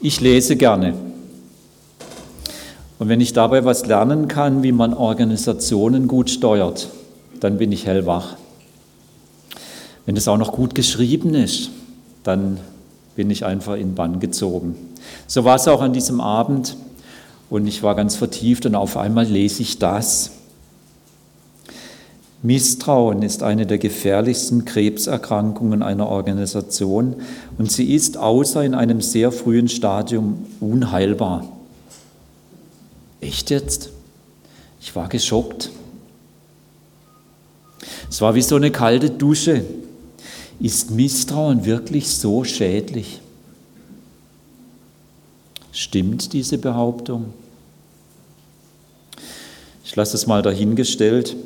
Ich lese gerne. Und wenn ich dabei was lernen kann, wie man Organisationen gut steuert, dann bin ich hellwach. Wenn es auch noch gut geschrieben ist, dann bin ich einfach in Bann gezogen. So war es auch an diesem Abend und ich war ganz vertieft und auf einmal lese ich das. Misstrauen ist eine der gefährlichsten Krebserkrankungen einer Organisation und sie ist außer in einem sehr frühen Stadium unheilbar. Echt jetzt? Ich war geschockt. Es war wie so eine kalte Dusche. Ist Misstrauen wirklich so schädlich? Stimmt diese Behauptung? Ich lasse es mal dahingestellt.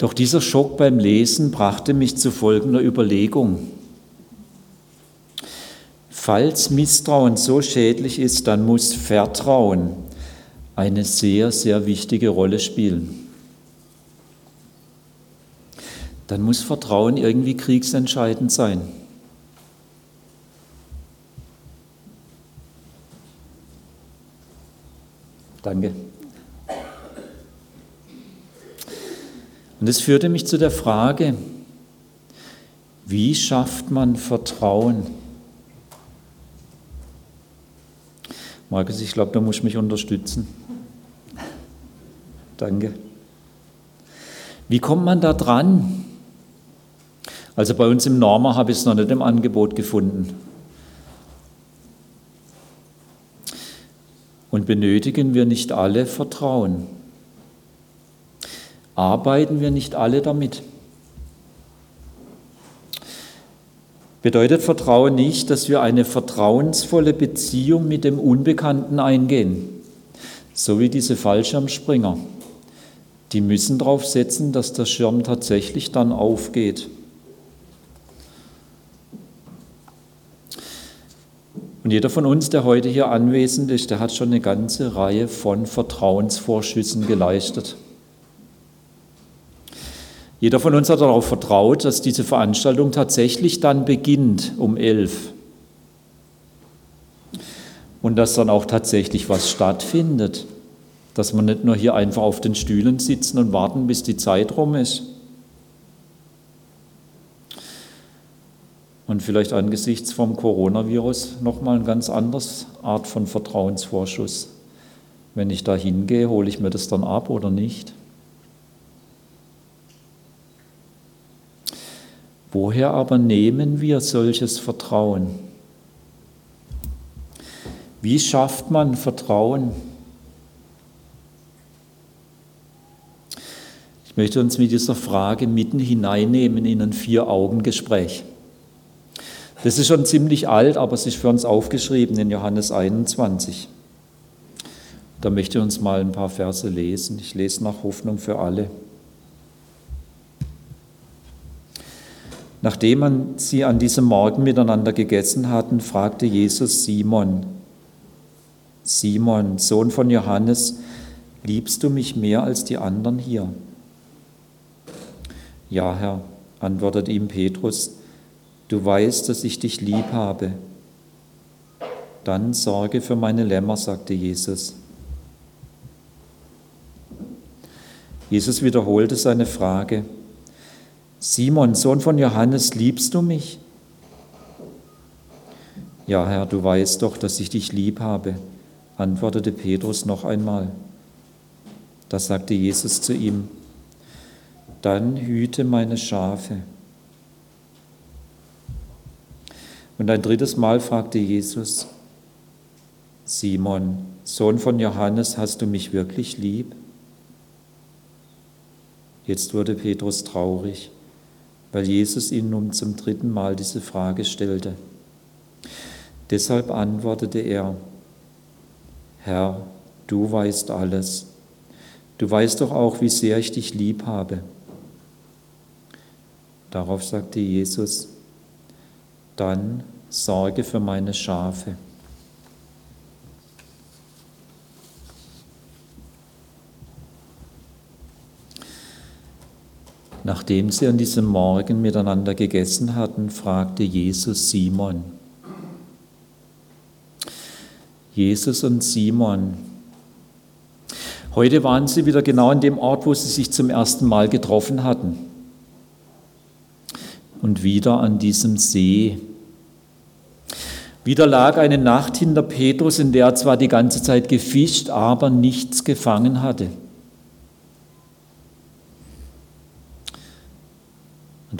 Doch dieser Schock beim Lesen brachte mich zu folgender Überlegung. Falls Misstrauen so schädlich ist, dann muss Vertrauen eine sehr, sehr wichtige Rolle spielen. Dann muss Vertrauen irgendwie kriegsentscheidend sein. Danke. Und es führte mich zu der Frage, wie schafft man Vertrauen? Markus, ich glaube, da muss ich mich unterstützen. Danke. Wie kommt man da dran? Also bei uns im Norma habe ich es noch nicht im Angebot gefunden. Und benötigen wir nicht alle Vertrauen? Arbeiten wir nicht alle damit? Bedeutet Vertrauen nicht, dass wir eine vertrauensvolle Beziehung mit dem Unbekannten eingehen, so wie diese Fallschirmspringer. Die müssen darauf setzen, dass der Schirm tatsächlich dann aufgeht. Und jeder von uns, der heute hier anwesend ist, der hat schon eine ganze Reihe von Vertrauensvorschüssen geleistet. Jeder von uns hat darauf vertraut, dass diese Veranstaltung tatsächlich dann beginnt um elf und dass dann auch tatsächlich was stattfindet, dass man nicht nur hier einfach auf den Stühlen sitzen und warten, bis die Zeit rum ist. und vielleicht angesichts vom Coronavirus nochmal eine ganz andere Art von Vertrauensvorschuss. Wenn ich da hingehe, hole ich mir das dann ab oder nicht? Woher aber nehmen wir solches Vertrauen? Wie schafft man Vertrauen? Ich möchte uns mit dieser Frage mitten hineinnehmen in ein Vier-Augen-Gespräch. Das ist schon ziemlich alt, aber es ist für uns aufgeschrieben in Johannes 21. Da möchte ich uns mal ein paar Verse lesen. Ich lese nach Hoffnung für alle. Nachdem sie an diesem Morgen miteinander gegessen hatten, fragte Jesus Simon, Simon, Sohn von Johannes, liebst du mich mehr als die anderen hier? Ja, Herr, antwortete ihm Petrus, Du weißt, dass ich dich lieb habe. Dann sorge für meine Lämmer, sagte Jesus. Jesus wiederholte seine Frage. Simon, Sohn von Johannes, liebst du mich? Ja, Herr, du weißt doch, dass ich dich lieb habe, antwortete Petrus noch einmal. Da sagte Jesus zu ihm, dann hüte meine Schafe. Und ein drittes Mal fragte Jesus, Simon, Sohn von Johannes, hast du mich wirklich lieb? Jetzt wurde Petrus traurig, weil Jesus ihn nun zum dritten Mal diese Frage stellte. Deshalb antwortete er, Herr, du weißt alles. Du weißt doch auch, wie sehr ich dich lieb habe. Darauf sagte Jesus, dann sorge für meine Schafe. Nachdem sie an diesem Morgen miteinander gegessen hatten, fragte Jesus Simon, Jesus und Simon. Heute waren sie wieder genau an dem Ort, wo sie sich zum ersten Mal getroffen hatten. Und wieder an diesem See. Wieder lag eine Nacht hinter Petrus, in der er zwar die ganze Zeit gefischt, aber nichts gefangen hatte.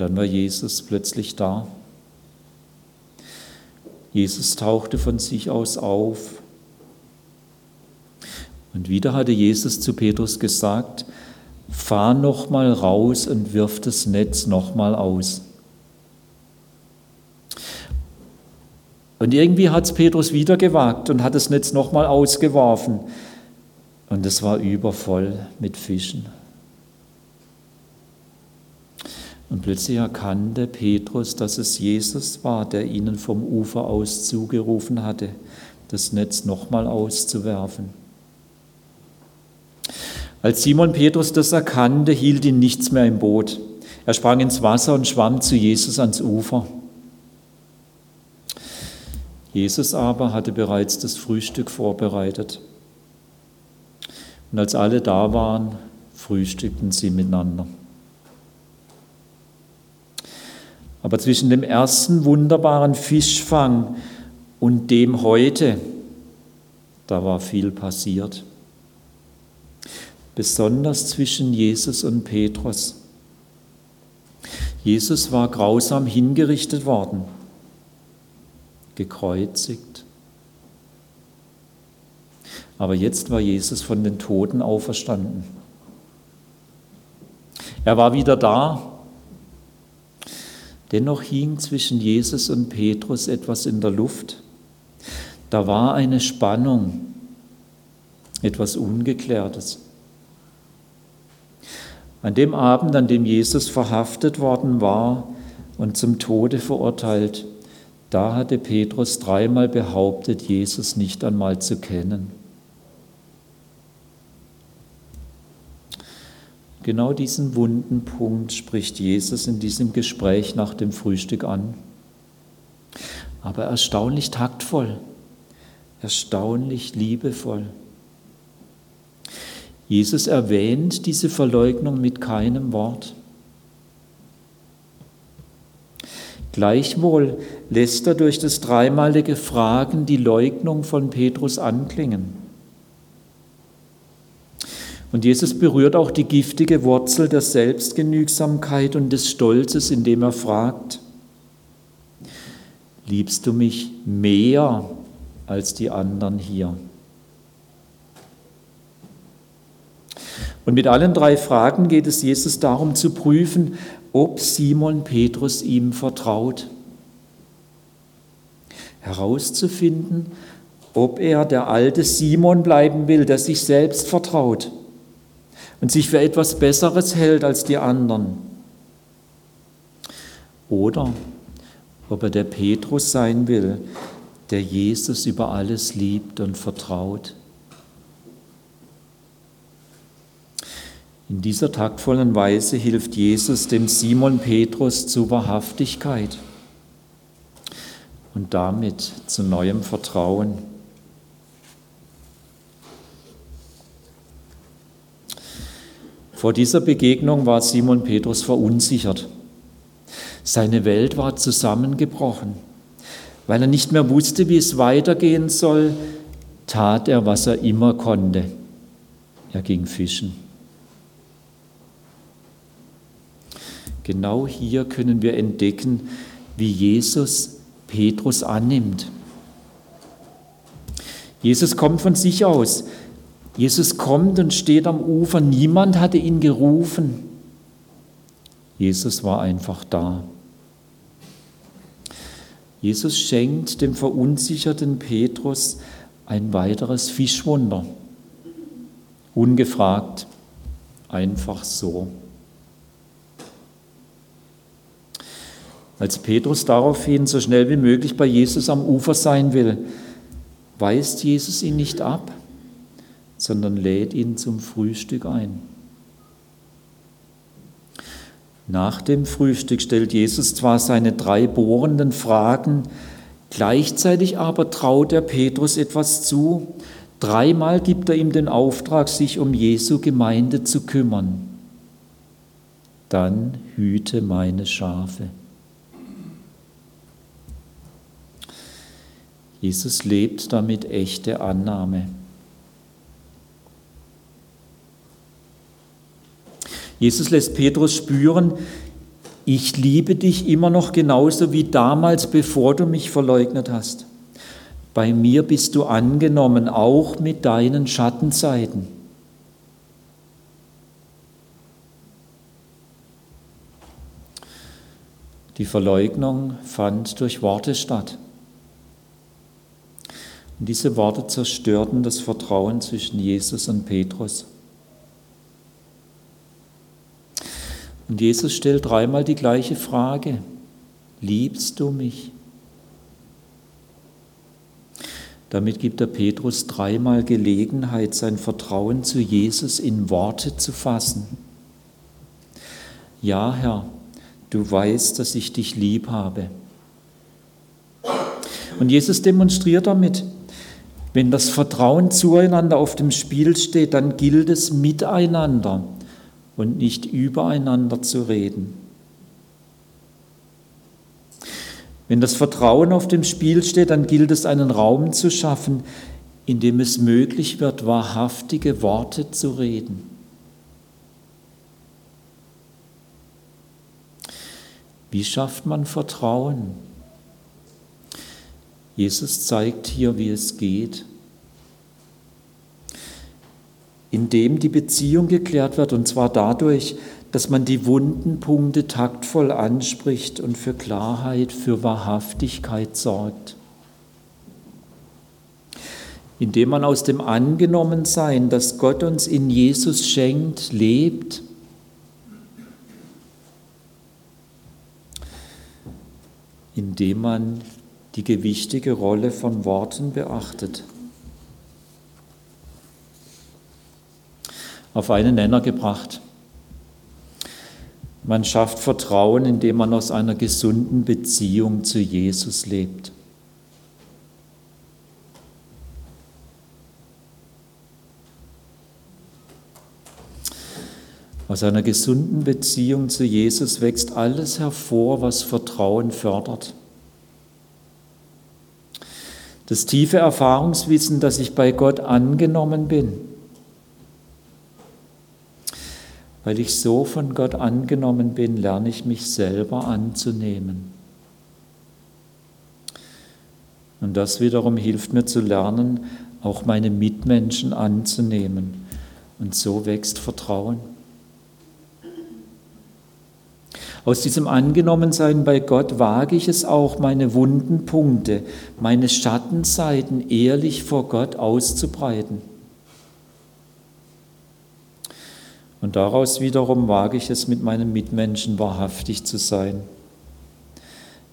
Dann war Jesus plötzlich da. Jesus tauchte von sich aus auf. Und wieder hatte Jesus zu Petrus gesagt, fahr noch mal raus und wirf das Netz noch mal aus. Und irgendwie hat es Petrus wieder gewagt und hat das Netz noch mal ausgeworfen. Und es war übervoll mit Fischen. Und plötzlich erkannte Petrus, dass es Jesus war, der ihnen vom Ufer aus zugerufen hatte, das Netz nochmal auszuwerfen. Als Simon Petrus das erkannte, hielt ihn nichts mehr im Boot. Er sprang ins Wasser und schwamm zu Jesus ans Ufer. Jesus aber hatte bereits das Frühstück vorbereitet. Und als alle da waren, frühstückten sie miteinander. Aber zwischen dem ersten wunderbaren Fischfang und dem heute, da war viel passiert. Besonders zwischen Jesus und Petrus. Jesus war grausam hingerichtet worden, gekreuzigt. Aber jetzt war Jesus von den Toten auferstanden. Er war wieder da, Dennoch hing zwischen Jesus und Petrus etwas in der Luft. Da war eine Spannung, etwas Ungeklärtes. An dem Abend, an dem Jesus verhaftet worden war und zum Tode verurteilt, da hatte Petrus dreimal behauptet, Jesus nicht einmal zu kennen. Genau diesen wunden Punkt spricht Jesus in diesem Gespräch nach dem Frühstück an. Aber erstaunlich taktvoll, erstaunlich liebevoll. Jesus erwähnt diese Verleugnung mit keinem Wort. Gleichwohl lässt er durch das dreimalige Fragen die Leugnung von Petrus anklingen. Und Jesus berührt auch die giftige Wurzel der Selbstgenügsamkeit und des Stolzes, indem er fragt, liebst du mich mehr als die anderen hier? Und mit allen drei Fragen geht es Jesus darum zu prüfen, ob Simon Petrus ihm vertraut. Herauszufinden, ob er der alte Simon bleiben will, der sich selbst vertraut und sich für etwas Besseres hält als die anderen. Oder ob er der Petrus sein will, der Jesus über alles liebt und vertraut. In dieser taktvollen Weise hilft Jesus dem Simon Petrus zu Wahrhaftigkeit und damit zu neuem Vertrauen. Vor dieser Begegnung war Simon Petrus verunsichert. Seine Welt war zusammengebrochen. Weil er nicht mehr wusste, wie es weitergehen soll, tat er, was er immer konnte. Er ging fischen. Genau hier können wir entdecken, wie Jesus Petrus annimmt. Jesus kommt von sich aus. Jesus kommt und steht am Ufer. Niemand hatte ihn gerufen. Jesus war einfach da. Jesus schenkt dem verunsicherten Petrus ein weiteres Fischwunder. Ungefragt, einfach so. Als Petrus daraufhin so schnell wie möglich bei Jesus am Ufer sein will, weist Jesus ihn nicht ab sondern lädt ihn zum Frühstück ein. Nach dem Frühstück stellt Jesus zwar seine drei bohrenden Fragen, Gleichzeitig aber traut er Petrus etwas zu. Dreimal gibt er ihm den Auftrag, sich um Jesu Gemeinde zu kümmern. Dann hüte meine Schafe. Jesus lebt damit echte Annahme. Jesus lässt Petrus spüren, ich liebe dich immer noch genauso wie damals, bevor du mich verleugnet hast. Bei mir bist du angenommen, auch mit deinen Schattenseiten. Die Verleugnung fand durch Worte statt. Und diese Worte zerstörten das Vertrauen zwischen Jesus und Petrus. Und Jesus stellt dreimal die gleiche Frage. Liebst du mich? Damit gibt er Petrus dreimal Gelegenheit, sein Vertrauen zu Jesus in Worte zu fassen. Ja, Herr, du weißt, dass ich dich lieb habe. Und Jesus demonstriert damit, wenn das Vertrauen zueinander auf dem Spiel steht, dann gilt es miteinander und nicht übereinander zu reden. Wenn das Vertrauen auf dem Spiel steht, dann gilt es, einen Raum zu schaffen, in dem es möglich wird, wahrhaftige Worte zu reden. Wie schafft man Vertrauen? Jesus zeigt hier, wie es geht. Indem die Beziehung geklärt wird, und zwar dadurch, dass man die wunden Punkte taktvoll anspricht und für Klarheit, für Wahrhaftigkeit sorgt. Indem man aus dem Angenommensein, das Gott uns in Jesus schenkt, lebt. Indem man die gewichtige Rolle von Worten beachtet. Auf einen Nenner gebracht. Man schafft Vertrauen, indem man aus einer gesunden Beziehung zu Jesus lebt. Aus einer gesunden Beziehung zu Jesus wächst alles hervor, was Vertrauen fördert. Das tiefe Erfahrungswissen, dass ich bei Gott angenommen bin. Weil ich so von Gott angenommen bin, lerne ich mich selber anzunehmen. Und das wiederum hilft mir zu lernen, auch meine Mitmenschen anzunehmen. Und so wächst Vertrauen. Aus diesem Angenommensein bei Gott wage ich es auch, meine wunden Punkte, meine Schattenseiten ehrlich vor Gott auszubreiten. Und daraus wiederum wage ich es, mit meinen Mitmenschen wahrhaftig zu sein.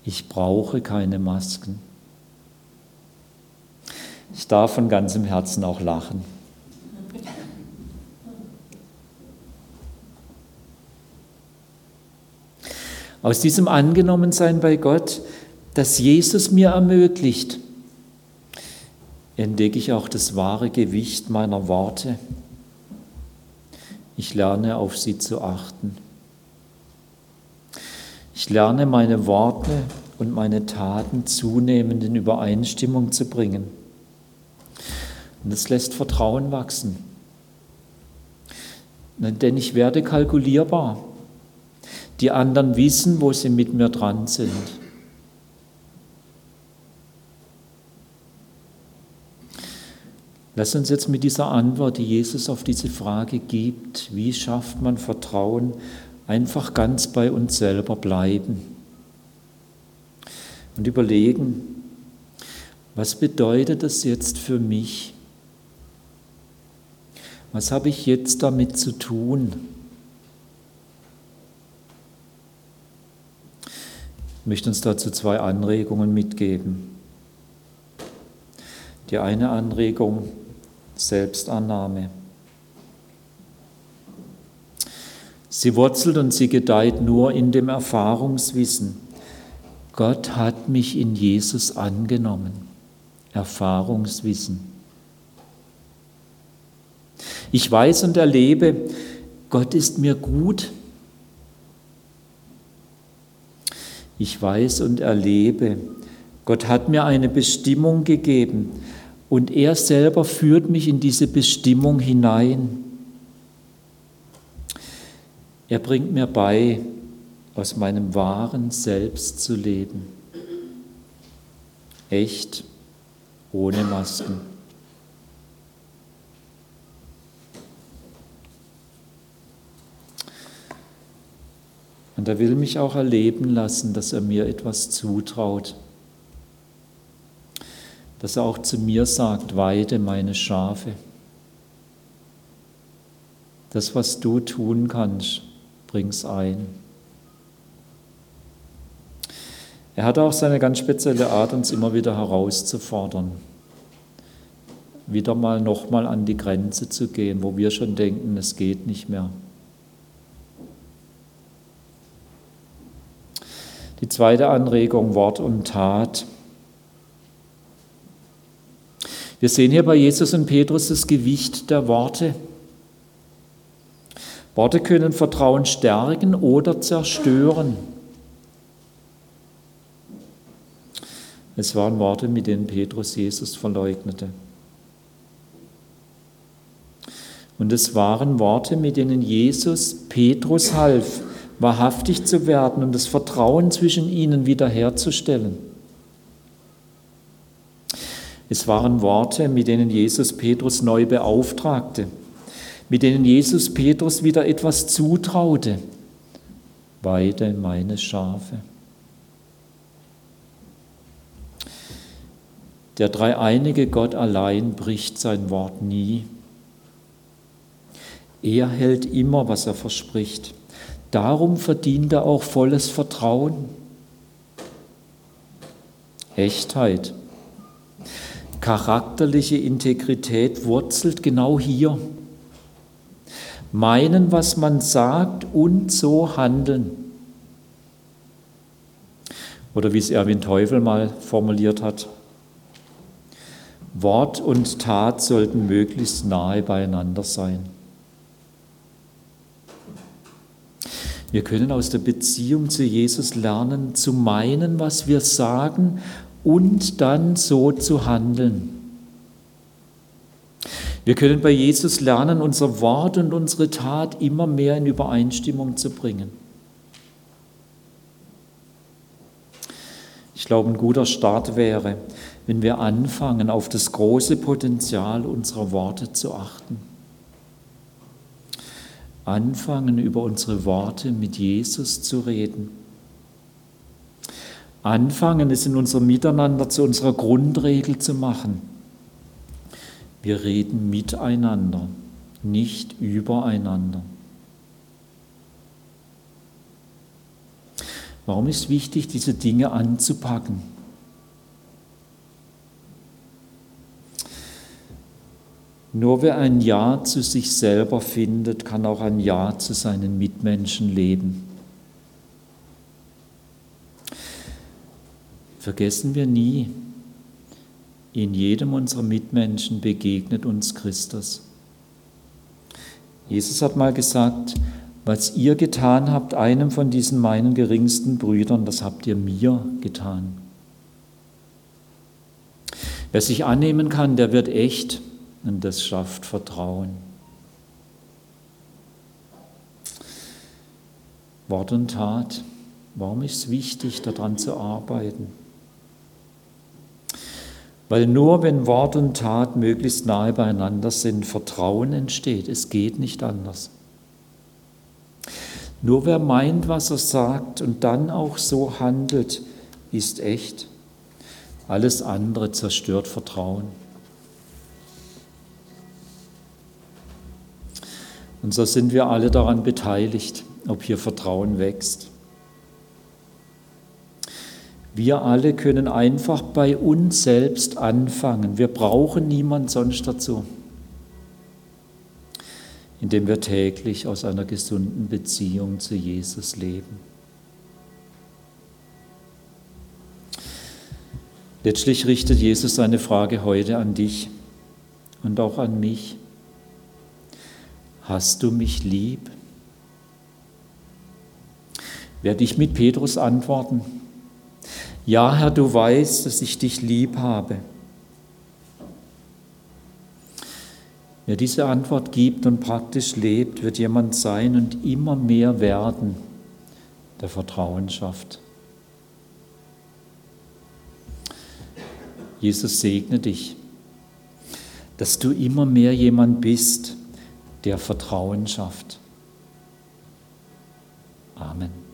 Ich brauche keine Masken. Ich darf von ganzem Herzen auch lachen. Aus diesem Angenommensein bei Gott, das Jesus mir ermöglicht, entdecke ich auch das wahre Gewicht meiner Worte. Ich lerne auf sie zu achten. Ich lerne meine Worte und meine Taten zunehmend in Übereinstimmung zu bringen. Und das lässt Vertrauen wachsen. Denn ich werde kalkulierbar. Die anderen wissen, wo sie mit mir dran sind. Lass uns jetzt mit dieser Antwort, die Jesus auf diese Frage gibt, wie schafft man Vertrauen, einfach ganz bei uns selber bleiben und überlegen, was bedeutet das jetzt für mich? Was habe ich jetzt damit zu tun? Ich möchte uns dazu zwei Anregungen mitgeben. Die eine Anregung, Selbstannahme. Sie wurzelt und sie gedeiht nur in dem Erfahrungswissen. Gott hat mich in Jesus angenommen. Erfahrungswissen. Ich weiß und erlebe, Gott ist mir gut. Ich weiß und erlebe, Gott hat mir eine Bestimmung gegeben und er selber führt mich in diese Bestimmung hinein. Er bringt mir bei, aus meinem wahren Selbst zu leben. Echt, ohne Masken. Und er will mich auch erleben lassen, dass er mir etwas zutraut. Dass er auch zu mir sagt, weide meine Schafe. Das, was du tun kannst, bring's ein. Er hat auch seine ganz spezielle Art, uns immer wieder herauszufordern, wieder mal nochmal an die Grenze zu gehen, wo wir schon denken, es geht nicht mehr. Die zweite Anregung, Wort und Tat. Wir sehen hier bei Jesus und Petrus das Gewicht der Worte. Worte können Vertrauen stärken oder zerstören. Es waren Worte, mit denen Petrus Jesus verleugnete. Und es waren Worte, mit denen Jesus Petrus half, wahrhaftig zu werden und das Vertrauen zwischen ihnen wiederherzustellen. Es waren Worte, mit denen Jesus Petrus neu beauftragte, mit denen Jesus Petrus wieder etwas zutraute. Weide meine Schafe. Der dreieinige Gott allein bricht sein Wort nie. Er hält immer, was er verspricht. Darum verdient er auch volles Vertrauen. Echtheit, charakterliche Integrität wurzelt genau hier. Meinen, was man sagt und so handeln. Oder wie es Erwin Teufel mal formuliert hat, Wort und Tat sollten möglichst nahe beieinander sein. Wir können aus der Beziehung zu Jesus lernen, zu meinen, was wir sagen und dann so zu handeln. Wir können bei Jesus lernen, unser Wort und unsere Tat immer mehr in Übereinstimmung zu bringen. Ich glaube, ein guter Start wäre, wenn wir anfangen, auf das große Potenzial unserer Worte zu achten. Anfangen, über unsere Worte mit Jesus zu reden. Anfangen, es in unserem Miteinander zu unserer Grundregel zu machen. Wir reden miteinander, nicht übereinander. Warum ist wichtig, diese Dinge anzupacken? Nur wer ein Ja zu sich selber findet, kann auch ein Ja zu seinen Mitmenschen leben. Vergessen wir nie, in jedem unserer Mitmenschen begegnet uns Christus. Jesus hat mal gesagt, was ihr getan habt, einem von diesen meinen geringsten Brüdern, das habt ihr mir getan. Wer sich annehmen kann, der wird echt und das schafft Vertrauen. Wort und Tat, warum ist es wichtig, daran zu arbeiten? Weil nur wenn Wort und Tat möglichst nahe beieinander sind, Vertrauen entsteht. Es geht nicht anders. Nur wer meint, was er sagt und dann auch so handelt, ist echt. Alles andere zerstört Vertrauen. Und so sind wir alle daran beteiligt, ob hier Vertrauen wächst. Wir alle können einfach bei uns selbst anfangen. Wir brauchen niemand sonst dazu, indem wir täglich aus einer gesunden Beziehung zu Jesus leben. Letztlich richtet Jesus seine Frage heute an dich und auch an mich. Hast du mich lieb? Werde ich mit Petrus antworten, ja Herr, du weißt, dass ich dich lieb habe. Wer diese Antwort gibt und praktisch lebt, wird jemand sein und immer mehr werden, der Vertrauen schafft. Jesus segne dich, dass du immer mehr jemand bist, der Vertrauen schafft. Amen.